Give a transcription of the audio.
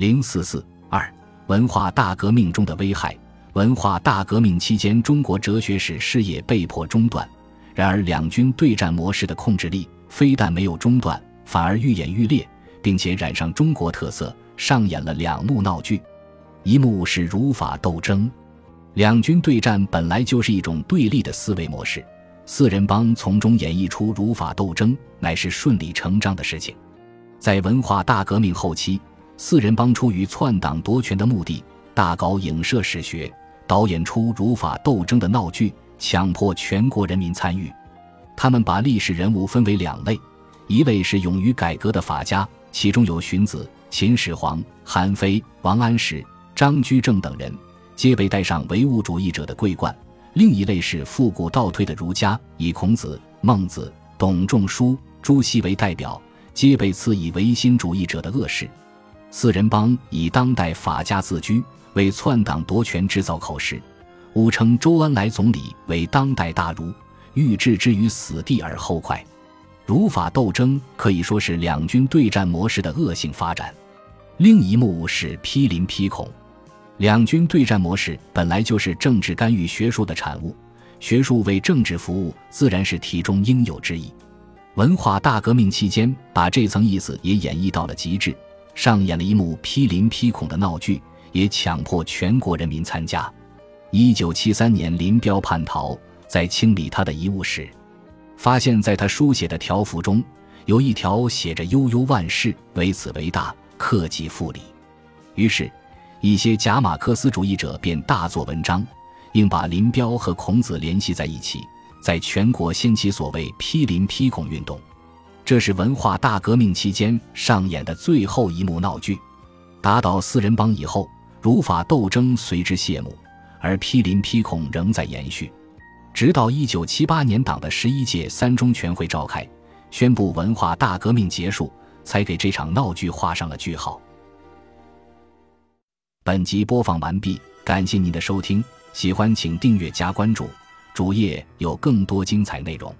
零四四二文化大革命中的危害。文化大革命期间，中国哲学史事业被迫中断。然而，两军对战模式的控制力非但没有中断，反而愈演愈烈，并且染上中国特色，上演了两幕闹剧。一幕是儒法斗争，两军对战本来就是一种对立的思维模式，四人帮从中演绎出儒法斗争，乃是顺理成章的事情。在文化大革命后期，四人帮出于篡党夺权的目的，大搞影射史学，导演出儒法斗争的闹剧。强迫全国人民参与，他们把历史人物分为两类：一类是勇于改革的法家，其中有荀子、秦始皇、韩非、王安石、张居正等人，皆被戴上唯物主义者的桂冠；另一类是复古倒退的儒家，以孔子、孟子、董仲舒、朱熹为代表，皆被赐以唯心主义者的恶事。四人帮以当代法家自居，为篡党夺权制造口实。误称周恩来总理为当代大儒，欲置之于死地而后快。儒法斗争可以说是两军对战模式的恶性发展。另一幕是批林批孔。两军对战模式本来就是政治干预学术的产物，学术为政治服务，自然是题中应有之义。文化大革命期间，把这层意思也演绎到了极致，上演了一幕批林批孔的闹剧，也强迫全国人民参加。一九七三年，林彪叛逃，在清理他的遗物时，发现在他书写的条幅中有一条写着“悠悠万世，唯此为大，克己复礼”。于是，一些假马克思主义者便大做文章，硬把林彪和孔子联系在一起，在全国掀起所谓“批林批孔”运动。这是文化大革命期间上演的最后一幕闹剧。打倒四人帮以后，儒法斗争随之谢幕。而批林批孔仍在延续，直到一九七八年党的十一届三中全会召开，宣布文化大革命结束，才给这场闹剧画上了句号。本集播放完毕，感谢您的收听，喜欢请订阅加关注，主页有更多精彩内容。